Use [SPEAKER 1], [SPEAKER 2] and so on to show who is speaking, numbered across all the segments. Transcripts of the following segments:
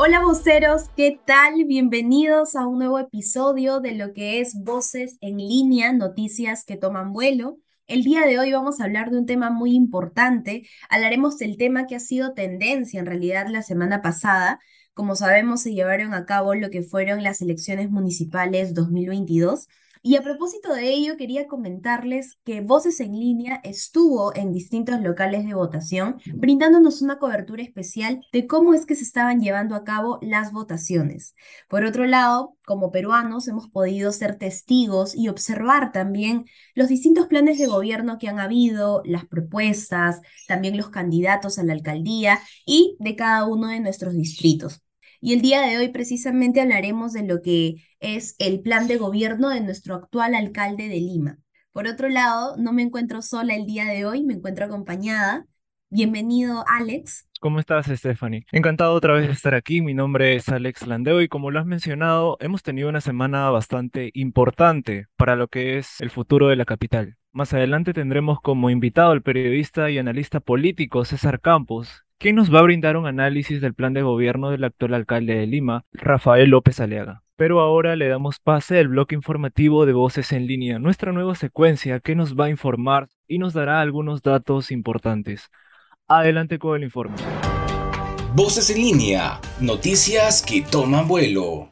[SPEAKER 1] Hola voceros, ¿qué tal? Bienvenidos a un nuevo episodio de lo que es Voces en línea, noticias que toman vuelo. El día de hoy vamos a hablar de un tema muy importante. Hablaremos del tema que ha sido tendencia en realidad la semana pasada. Como sabemos, se llevaron a cabo lo que fueron las elecciones municipales 2022. Y a propósito de ello, quería comentarles que Voces en línea estuvo en distintos locales de votación, brindándonos una cobertura especial de cómo es que se estaban llevando a cabo las votaciones. Por otro lado, como peruanos, hemos podido ser testigos y observar también los distintos planes de gobierno que han habido, las propuestas, también los candidatos a la alcaldía y de cada uno de nuestros distritos. Y el día de hoy precisamente hablaremos de lo que es el plan de gobierno de nuestro actual alcalde de Lima. Por otro lado, no me encuentro sola el día de hoy, me encuentro acompañada. Bienvenido, Alex.
[SPEAKER 2] ¿Cómo estás, Stephanie? Encantado otra vez de estar aquí. Mi nombre es Alex Landeo y como lo has mencionado, hemos tenido una semana bastante importante para lo que es el futuro de la capital. Más adelante tendremos como invitado al periodista y analista político César Campos, quien nos va a brindar un análisis del plan de gobierno del actual alcalde de Lima, Rafael López Aliaga. Pero ahora le damos pase al bloque informativo de Voces en línea, nuestra nueva secuencia que nos va a informar y nos dará algunos datos importantes. Adelante con el informe.
[SPEAKER 3] Voces en línea, noticias que toman vuelo.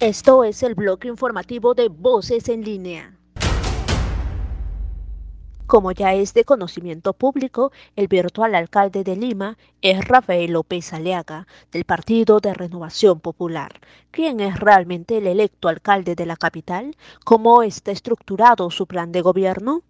[SPEAKER 4] Esto es el bloque informativo de Voces en línea. Como ya es de conocimiento público, el virtual alcalde de Lima es Rafael López Aliaga, del Partido de Renovación Popular. ¿Quién es realmente el electo alcalde de la capital? ¿Cómo está estructurado su plan de gobierno?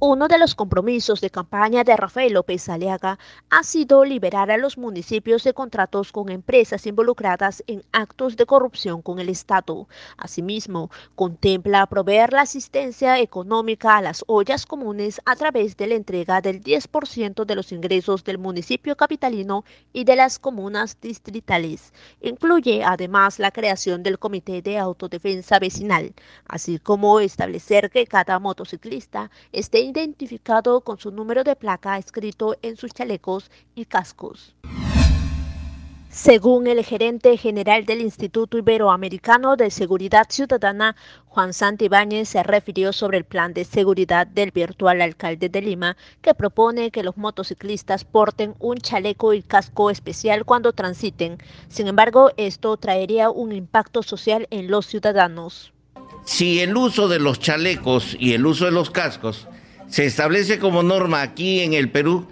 [SPEAKER 4] Uno de los compromisos de campaña de Rafael López Aliaga ha sido liberar a los municipios de contratos con empresas involucradas en actos de corrupción con el Estado. Asimismo, contempla proveer la asistencia económica a las ollas comunes a través de la entrega del 10% de los ingresos del municipio capitalino y de las comunas distritales. Incluye además la creación del Comité de Autodefensa Vecinal, así como establecer que cada motociclista esté identificado con su número de placa escrito en sus chalecos y cascos. Según el gerente general del Instituto Iberoamericano de Seguridad Ciudadana, Juan Santibáñez se refirió sobre el plan de seguridad del virtual alcalde de Lima, que propone que los motociclistas porten un chaleco y casco especial cuando transiten. Sin embargo, esto traería un impacto social en los ciudadanos.
[SPEAKER 5] Si el uso de los chalecos y el uso de los cascos se establece como norma aquí en el Perú,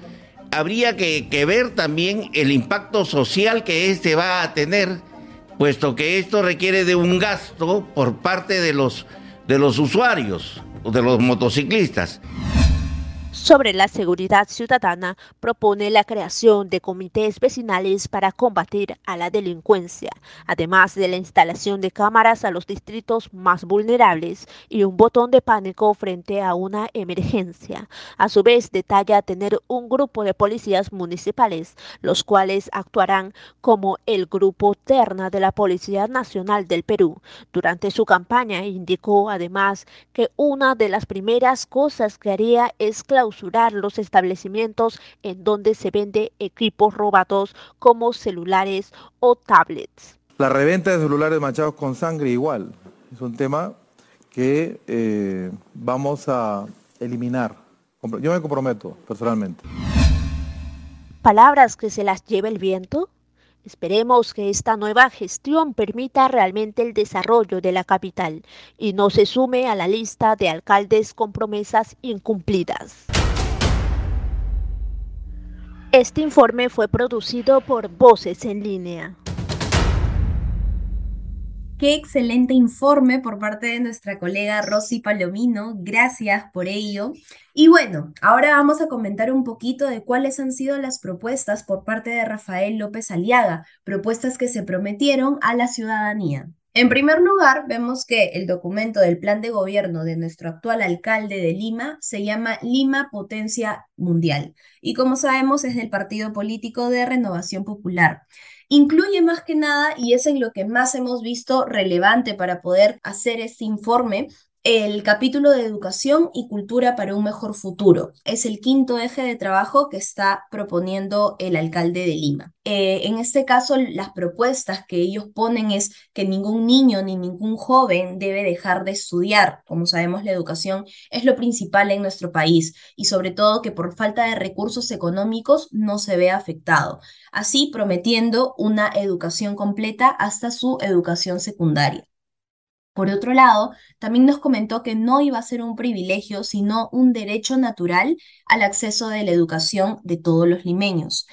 [SPEAKER 5] habría que, ver también el impacto social que este va a tener, puesto que esto requiere de un gasto por parte de los, de los usuarios, de los motociclistas.
[SPEAKER 4] Sobre la seguridad ciudadana, propone la creación de comités vecinales para combatir a la delincuencia, además de la instalación de cámaras a los distritos más vulnerables y un botón de pánico frente a una emergencia. A su vez, detalla tener un grupo de policías municipales, los cuales actuarán como el grupo terna de la Policía Nacional del Perú. Durante su campaña indicó además que una de las primeras cosas que haría es clausurar los establecimientos en donde se vende equipos robados como celulares o tablets.
[SPEAKER 6] La reventa de celulares manchados con sangre igual. Es un tema que eh, vamos a eliminar. Yo me comprometo personalmente.
[SPEAKER 4] Palabras que se las lleva el viento. Esperemos que esta nueva gestión permita realmente el desarrollo de la capital y no se sume a la lista de alcaldes con promesas incumplidas. Este informe fue producido por Voces en línea.
[SPEAKER 1] Qué excelente informe por parte de nuestra colega Rosy Palomino. Gracias por ello. Y bueno, ahora vamos a comentar un poquito de cuáles han sido las propuestas por parte de Rafael López Aliaga, propuestas que se prometieron a la ciudadanía. En primer lugar, vemos que el documento del plan de gobierno de nuestro actual alcalde de Lima se llama Lima Potencia Mundial y como sabemos es del partido político de Renovación Popular. Incluye más que nada, y es en lo que más hemos visto relevante para poder hacer este informe, el capítulo de educación y cultura para un mejor futuro. Es el quinto eje de trabajo que está proponiendo el alcalde de Lima. Eh, en este caso, las propuestas que ellos ponen es que ningún niño ni ningún joven debe dejar de estudiar. Como sabemos, la educación es lo principal en nuestro país y sobre todo que por falta de recursos económicos no se vea afectado. Así prometiendo una educación completa hasta su educación secundaria. Por otro lado, también nos comentó que no iba a ser un privilegio, sino un derecho natural al acceso de la educación de todos los limeños,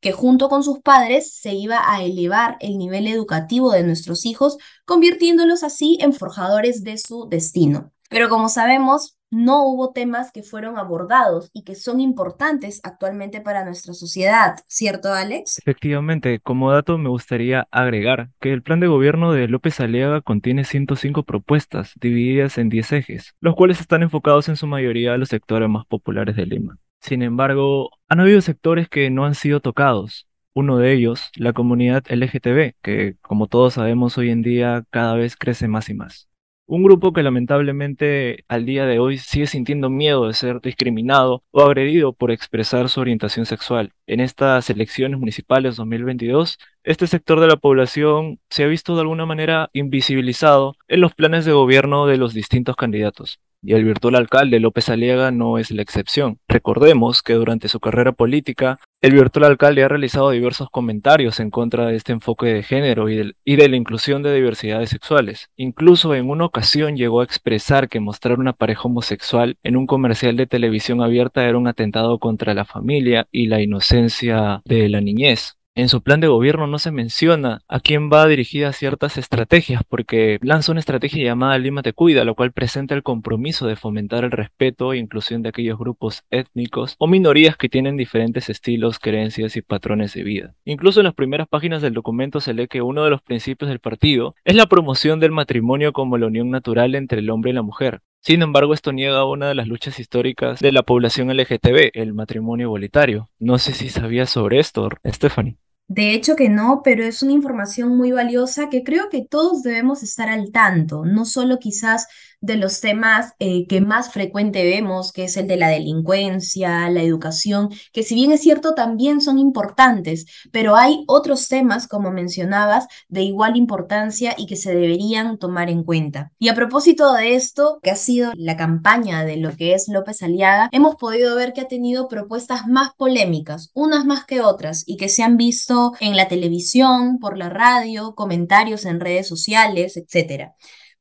[SPEAKER 1] que junto con sus padres se iba a elevar el nivel educativo de nuestros hijos, convirtiéndolos así en forjadores de su destino. Pero como sabemos, no hubo temas que fueron abordados y que son importantes actualmente para nuestra sociedad, ¿cierto, Alex?
[SPEAKER 2] Efectivamente, como dato me gustaría agregar que el plan de gobierno de López Aliaga contiene 105 propuestas divididas en 10 ejes, los cuales están enfocados en su mayoría a los sectores más populares de Lima. Sin embargo, han habido sectores que no han sido tocados. Uno de ellos, la comunidad LGTB, que como todos sabemos hoy en día cada vez crece más y más. Un grupo que lamentablemente al día de hoy sigue sintiendo miedo de ser discriminado o agredido por expresar su orientación sexual. En estas elecciones municipales 2022, este sector de la población se ha visto de alguna manera invisibilizado en los planes de gobierno de los distintos candidatos y el virtual alcalde López Aliaga no es la excepción. Recordemos que durante su carrera política, el virtual alcalde ha realizado diversos comentarios en contra de este enfoque de género y y de la inclusión de diversidades sexuales. Incluso en una ocasión llegó a expresar que mostrar una pareja homosexual en un comercial de televisión abierta era un atentado contra la familia y la inocencia de la niñez en su plan de gobierno no se menciona a quién va dirigida ciertas estrategias, porque lanza una estrategia llamada Lima te cuida, lo cual presenta el compromiso de fomentar el respeto e inclusión de aquellos grupos étnicos o minorías que tienen diferentes estilos, creencias y patrones de vida. Incluso en las primeras páginas del documento se lee que uno de los principios del partido es la promoción del matrimonio como la unión natural entre el hombre y la mujer, sin embargo, esto niega una de las luchas históricas de la población LGTB, el matrimonio igualitario. No sé si sabías sobre esto, Stephanie.
[SPEAKER 1] De hecho que no, pero es una información muy valiosa que creo que todos debemos estar al tanto, no solo quizás de los temas eh, que más frecuente vemos, que es el de la delincuencia, la educación, que si bien es cierto también son importantes, pero hay otros temas, como mencionabas, de igual importancia y que se deberían tomar en cuenta. Y a propósito de esto, que ha sido la campaña de lo que es López Aliaga, hemos podido ver que ha tenido propuestas más polémicas, unas más que otras, y que se han visto en la televisión, por la radio, comentarios en redes sociales, etc.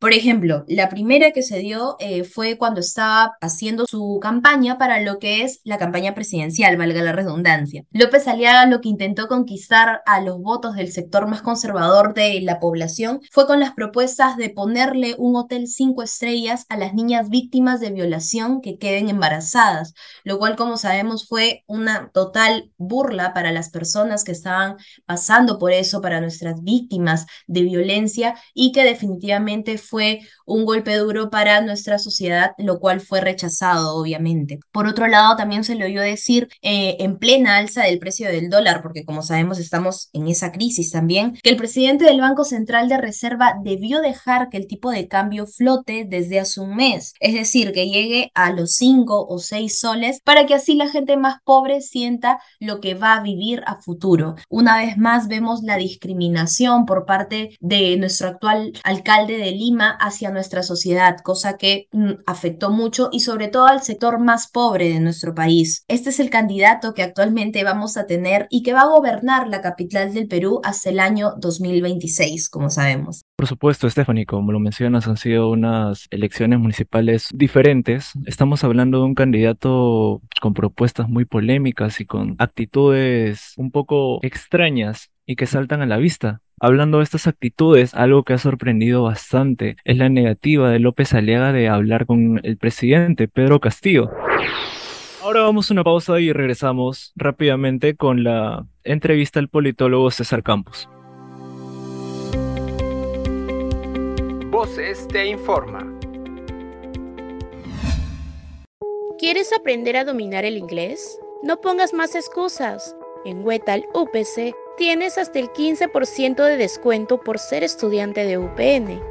[SPEAKER 1] Por ejemplo, la primera que se dio eh, fue cuando estaba haciendo su campaña para lo que es la campaña presidencial, valga la redundancia. López Aliaga lo que intentó conquistar a los votos del sector más conservador de la población fue con las propuestas de ponerle un hotel cinco estrellas a las niñas víctimas de violación que queden embarazadas, lo cual como sabemos fue una total burla para las personas que estaban pasando por eso, para nuestras víctimas de violencia y que definitivamente fue fue un golpe duro para nuestra sociedad, lo cual fue rechazado, obviamente. Por otro lado, también se le oyó decir eh, en plena alza del precio del dólar, porque como sabemos estamos en esa crisis también, que el presidente del Banco Central de Reserva debió dejar que el tipo de cambio flote desde hace un mes, es decir, que llegue a los 5 o 6 soles para que así la gente más pobre sienta lo que va a vivir a futuro. Una vez más vemos la discriminación por parte de nuestro actual alcalde de Lima hacia nuestra sociedad, cosa que mm, afectó mucho y sobre todo al sector más pobre de nuestro país. Este es el candidato que actualmente vamos a tener y que va a gobernar la capital del Perú hasta el año 2026, como sabemos.
[SPEAKER 2] Por supuesto, Stephanie, como lo mencionas, han sido unas elecciones municipales diferentes. Estamos hablando de un candidato con propuestas muy polémicas y con actitudes un poco extrañas y que saltan a la vista. Hablando de estas actitudes, algo que ha sorprendido bastante es la negativa de López Aliaga de hablar con el presidente Pedro Castillo. Ahora vamos a una pausa y regresamos rápidamente con la entrevista al politólogo César Campos.
[SPEAKER 7] Voces te informa.
[SPEAKER 8] ¿Quieres aprender a dominar el inglés? No pongas más excusas. En Wetal UPC tienes hasta el 15% de descuento por ser estudiante de UPN.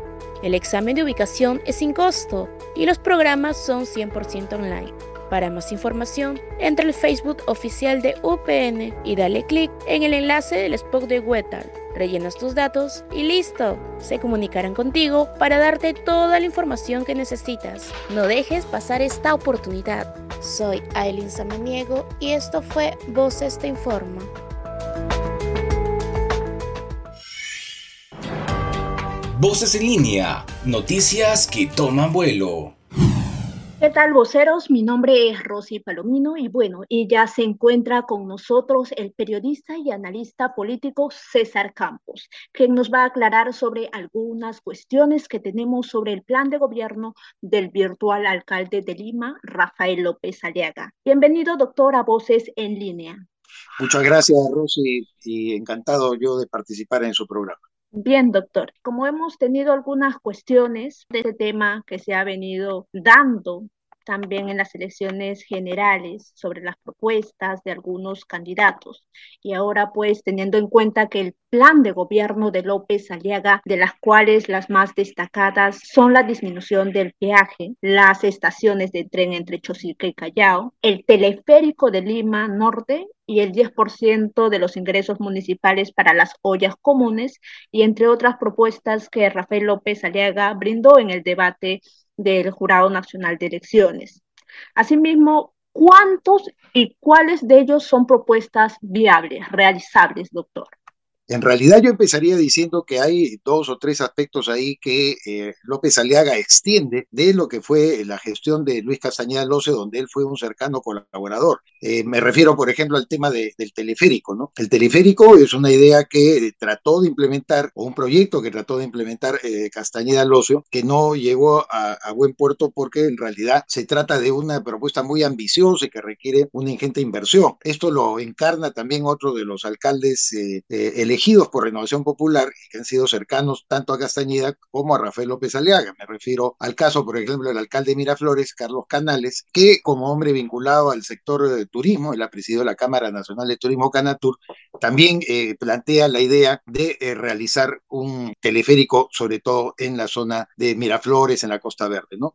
[SPEAKER 8] El examen de ubicación es sin costo y los programas son 100% online. Para más información, entra al Facebook oficial de UPN y dale clic en el enlace del spot de Wetal. Rellenas tus datos y listo. Se comunicarán contigo para darte toda la información que necesitas. No dejes pasar esta oportunidad. Soy Aileen Samaniego y esto fue Voces Te Informa.
[SPEAKER 3] Voces en línea, noticias que toman vuelo.
[SPEAKER 9] ¿Qué tal, voceros? Mi nombre es Rosy Palomino y bueno, ella se encuentra con nosotros el periodista y analista político César Campos, quien nos va a aclarar sobre algunas cuestiones que tenemos sobre el plan de gobierno del virtual alcalde de Lima, Rafael López Aliaga. Bienvenido, doctor, a Voces en línea.
[SPEAKER 10] Muchas gracias, Rosy, y encantado yo de participar en su programa.
[SPEAKER 9] Bien, doctor. Como hemos tenido algunas cuestiones de este tema que se ha venido dando también en las elecciones generales sobre las propuestas de algunos candidatos. Y ahora pues teniendo en cuenta que el plan de gobierno de López Aliaga, de las cuales las más destacadas son la disminución del peaje, las estaciones de tren entre Chosica y Callao, el teleférico de Lima Norte y el 10% de los ingresos municipales para las ollas comunes y entre otras propuestas que Rafael López Aliaga brindó en el debate del Jurado Nacional de Elecciones. Asimismo, ¿cuántos y cuáles de ellos son propuestas viables, realizables, doctor?
[SPEAKER 10] En realidad yo empezaría diciendo que hay dos o tres aspectos ahí que eh, López Aliaga extiende de lo que fue la gestión de Luis Castañeda Loce, donde él fue un cercano colaborador. Eh, me refiero, por ejemplo, al tema del teleférico. ¿no? El teleférico es una idea que trató de implementar, o un proyecto que trató de implementar eh, Castañeda Locio, que no llegó a, buen puerto porque en realidad se trata de una propuesta muy ambiciosa y que requiere una ingente inversión. Esto lo encarna también otro de los alcaldes elegidos elegidos por Renovación Popular y que han sido cercanos tanto a Castañeda como a Rafael López Aliaga. Me refiero al caso, por ejemplo, del alcalde de Miraflores, Carlos Canales, que como hombre vinculado al sector de turismo, él ha presidido la Cámara Nacional de Turismo Canatur, también eh, plantea la idea de eh, realizar un teleférico, sobre todo en la zona de Miraflores, en la Costa Verde, ¿no?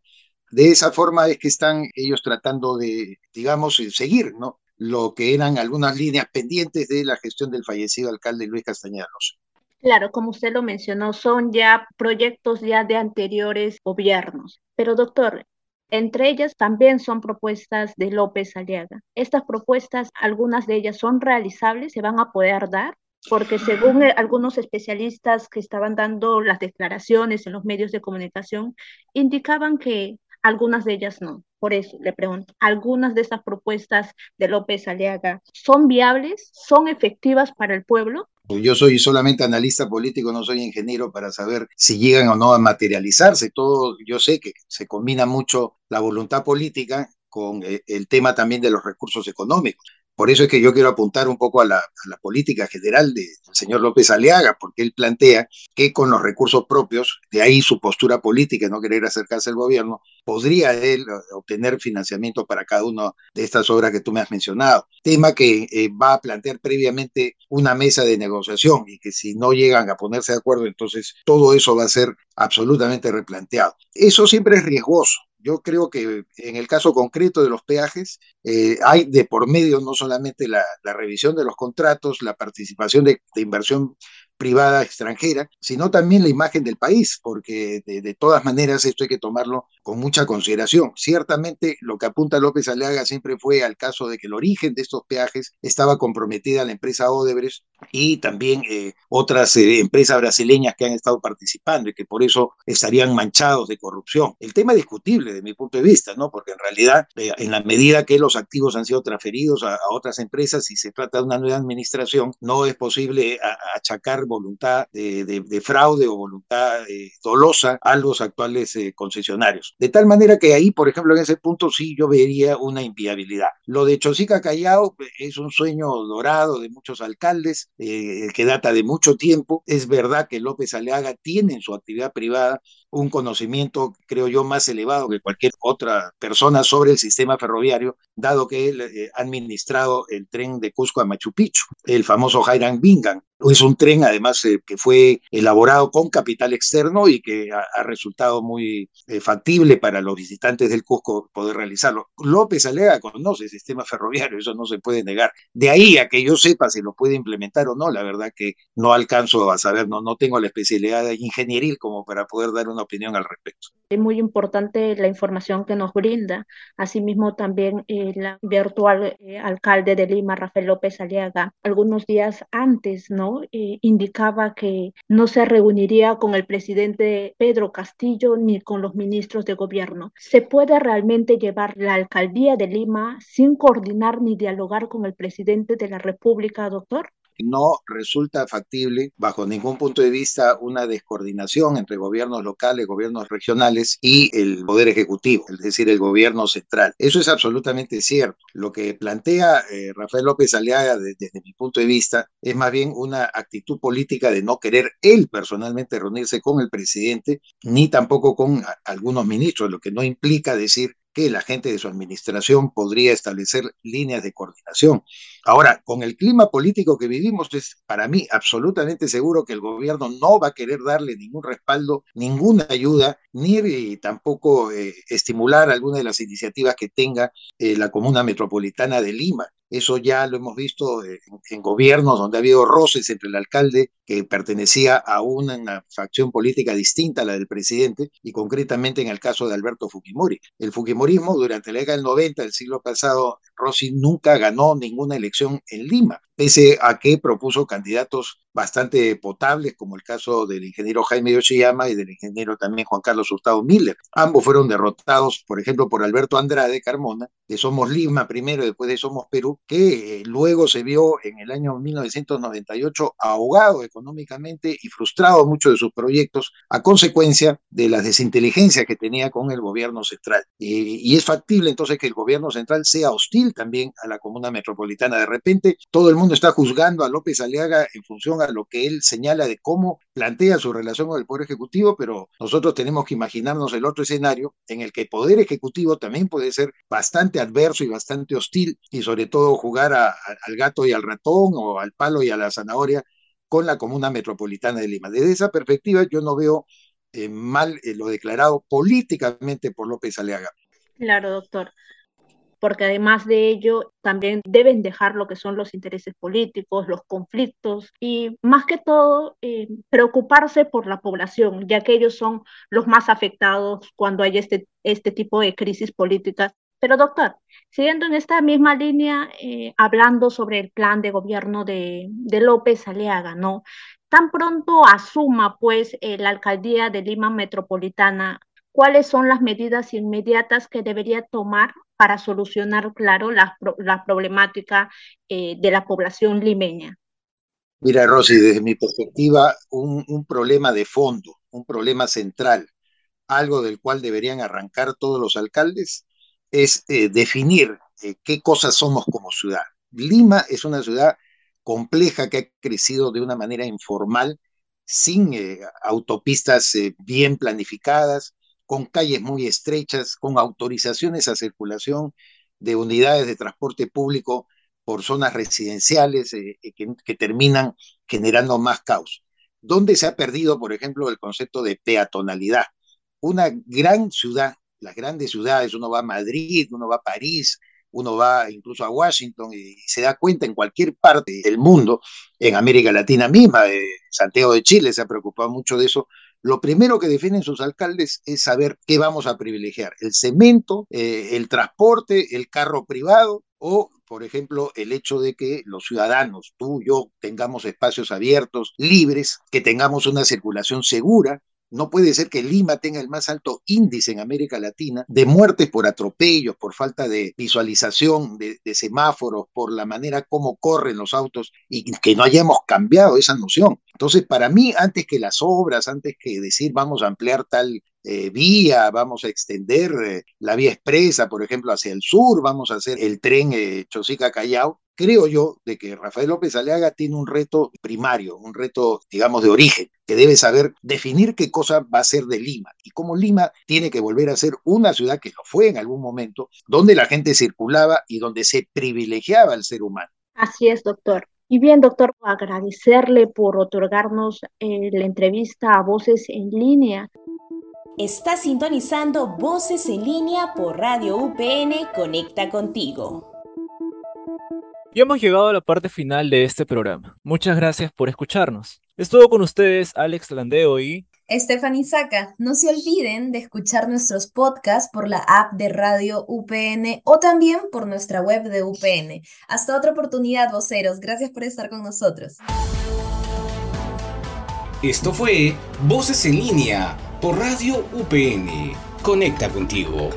[SPEAKER 10] De esa forma es que están ellos tratando de, digamos, seguir, ¿no? Lo que eran algunas líneas pendientes de la gestión del fallecido alcalde Luis Castañanos.
[SPEAKER 9] Claro, como usted lo mencionó, son ya proyectos ya de anteriores gobiernos. Pero doctor, entre ellas también son propuestas de López Aliaga. Estas propuestas, algunas de ellas son realizables, se van a poder dar, porque según eh, algunos especialistas que estaban dando las declaraciones en los medios de comunicación, indicaban que algunas de ellas no. Por eso le pregunto, ¿algunas de esas propuestas de López Aliaga son viables, son efectivas para el pueblo?
[SPEAKER 10] Yo soy solamente analista político, no soy ingeniero para saber si llegan o no a materializarse. Todo, yo sé que se combina mucho la voluntad política con eh, el tema también de los recursos económicos. Por eso es que yo quiero apuntar un poco a la, política general del señor López Aliaga, porque él plantea que con los recursos propios, de ahí su postura política, no querer acercarse al gobierno, podría él obtener financiamiento para cada una de estas obras que tú me has mencionado. Tema que eh, va a plantear previamente una mesa de negociación y que si no llegan a ponerse de acuerdo, entonces todo eso va a ser absolutamente replanteado. Eso siempre es riesgoso yo creo que en el caso concreto de los peajes, eh, hay de por medio no solamente la, revisión de los contratos, la participación de, inversión privada extranjera, sino también la imagen del país, porque de, todas maneras esto hay que tomarlo con mucha consideración. Ciertamente lo que apunta López Aliaga siempre fue al caso de que el origen de estos peajes estaba comprometida la empresa Odebrecht y también eh, otras eh, empresas brasileñas que han estado participando y que por eso estarían manchados de corrupción. El tema es discutible de mi punto de vista, ¿no? Porque en realidad, eh, en la medida que los activos han sido transferidos a, a, otras empresas y se trata de una nueva administración, no es posible a, achacar voluntad de, de, de, fraude o voluntad dolosa a los actuales concesionarios. De tal manera que ahí, por ejemplo, en ese punto sí yo vería una inviabilidad. Lo de Chosica Callao es un sueño dorado de muchos alcaldes eh, que data de mucho tiempo. Es verdad que López Aleaga tiene en su actividad privada un conocimiento, creo yo, más elevado que cualquier otra persona sobre el sistema ferroviario, dado que él eh, ha administrado el tren de Cusco a Machu Picchu, el famoso Jairan Bingan. Es un tren, además, eh, que fue elaborado con capital externo y que ha, ha resultado muy eh, factible para los visitantes del Cusco poder realizarlo. López Alega conoce el sistema ferroviario, eso no se puede negar. De ahí a que yo sepa si lo puede implementar o no, la verdad que no alcanzo a saber, no, no tengo la especialidad ingenieril como para poder dar una opinión al respecto.
[SPEAKER 9] Es muy importante la información que nos brinda. Asimismo, también el eh, virtual eh, alcalde de Lima, Rafael López Aliaga, algunos días antes, ¿no? Eh, indicaba que no se reuniría con el presidente Pedro Castillo ni con los ministros de gobierno. ¿Se puede realmente llevar la alcaldía de Lima sin coordinar ni dialogar con el presidente de la República, doctor?
[SPEAKER 10] No resulta factible bajo ningún punto de vista una descoordinación entre gobiernos locales, gobiernos regionales y el poder ejecutivo, es decir, el gobierno central. Eso es absolutamente cierto. Lo que plantea eh, Rafael López Aliaga de, desde mi punto de vista es más bien una actitud política de no querer él personalmente reunirse con el presidente ni tampoco con algunos ministros, lo que no implica decir que la gente de su administración podría establecer líneas de coordinación. Ahora, con el clima político que vivimos, es para mí absolutamente seguro que el gobierno no va a querer darle ningún respaldo, ninguna ayuda, ni tampoco eh, estimular alguna de las iniciativas que tenga eh, la Comuna Metropolitana de Lima. Eso ya lo hemos visto en, en, gobiernos donde ha habido roces entre el alcalde que pertenecía a una, una, facción política distinta a la del presidente y concretamente en el caso de Alberto Fujimori. El Fujimorismo durante la década del 90 del siglo pasado, Rossi nunca ganó ninguna elección en Lima, pese a que propuso candidatos bastante potables, como el caso del ingeniero Jaime Yoshiyama y del ingeniero también Juan Carlos Hurtado Miller. Ambos fueron derrotados, por ejemplo, por Alberto Andrade Carmona, de Somos Lima primero después de Somos Perú, que eh, luego se vio en el año 1998 ahogado económicamente y frustrado mucho de sus proyectos a consecuencia de las desinteligencias que tenía con el gobierno central. Y, y es factible entonces que el gobierno central sea hostil también a la comuna metropolitana. De repente, todo el mundo está juzgando a López Aliaga en función a lo que él señala de cómo plantea su relación con el Poder Ejecutivo, pero nosotros tenemos que imaginarnos el otro escenario en el que el Poder Ejecutivo también puede ser bastante adverso y bastante hostil y sobre todo jugar al gato y al ratón o al palo y a la zanahoria con la comuna metropolitana de Lima. Desde esa perspectiva yo no veo eh, mal eh, lo declarado políticamente por López Aliaga.
[SPEAKER 9] Claro, doctor porque además de ello también deben dejar lo que son los intereses políticos, los conflictos y más que todo eh, preocuparse por la población, ya que ellos son los más afectados cuando hay este, este tipo de crisis políticas. Pero doctor, siguiendo en esta misma línea, eh, hablando sobre el plan de gobierno de, de López Aliaga, ¿no? Tan pronto asuma pues eh, la alcaldía de Lima Metropolitana, ¿cuáles son las medidas inmediatas que debería tomar para solucionar, claro, la, la problemática eh, de la población limeña?
[SPEAKER 10] Mira, Rosy, desde mi perspectiva, un, un, problema de fondo, un problema central, algo del cual deberían arrancar todos los alcaldes, es eh, definir eh, qué cosas somos como ciudad. Lima es una ciudad compleja que ha crecido de una manera informal, sin eh, autopistas bien planificadas, con calles muy estrechas, con autorizaciones a circulación de unidades de transporte público por zonas residenciales eh, que, que, terminan generando más caos. ¿Dónde se ha perdido, por ejemplo, el concepto de peatonalidad? Una gran ciudad, las grandes ciudades, uno va a Madrid, uno va a París, uno va incluso a Washington y se da cuenta en cualquier parte del mundo, en América Latina misma, eh, Santiago de Chile se ha preocupado mucho de eso, lo primero que definen sus alcaldes es saber qué vamos a privilegiar, el cemento, eh, el transporte, el carro privado o, por ejemplo, el hecho de que los ciudadanos, tú, yo, tengamos espacios abiertos, libres, que tengamos una circulación segura, no puede ser que Lima tenga el más alto índice en América Latina de muertes por atropellos, por falta de visualización de, semáforos, por la manera como corren los autos y que no hayamos cambiado esa noción. Entonces, para mí, antes que las obras, antes que decir vamos a ampliar tal eh, vía, vamos a extender eh, la vía expresa, por ejemplo, hacia el sur, vamos a hacer el tren eh, Chosica-Callao, creo yo de que Rafael López Aliaga tiene un reto primario, un reto, digamos, de origen, que debe saber definir qué cosa va a ser de Lima y cómo Lima tiene que volver a ser una ciudad que lo fue en algún momento, donde la gente circulaba y donde se privilegiaba al ser humano.
[SPEAKER 9] Así es, doctor. Y bien, doctor, agradecerle por otorgarnos eh, la entrevista a Voces en Línea.
[SPEAKER 11] Está sintonizando Voces en Línea por Radio UPN Conecta Contigo.
[SPEAKER 2] Y hemos llegado a la parte final de este programa. Muchas gracias por escucharnos. Estuvo con ustedes Alex Landeo y
[SPEAKER 1] Stephanie Saca. No se olviden de escuchar nuestros podcasts por la app de Radio UPN o también por nuestra web de UPN. Hasta otra oportunidad, voceros. Gracias por estar con nosotros.
[SPEAKER 3] Esto fue Voces en línea por Radio UPN. Conecta contigo.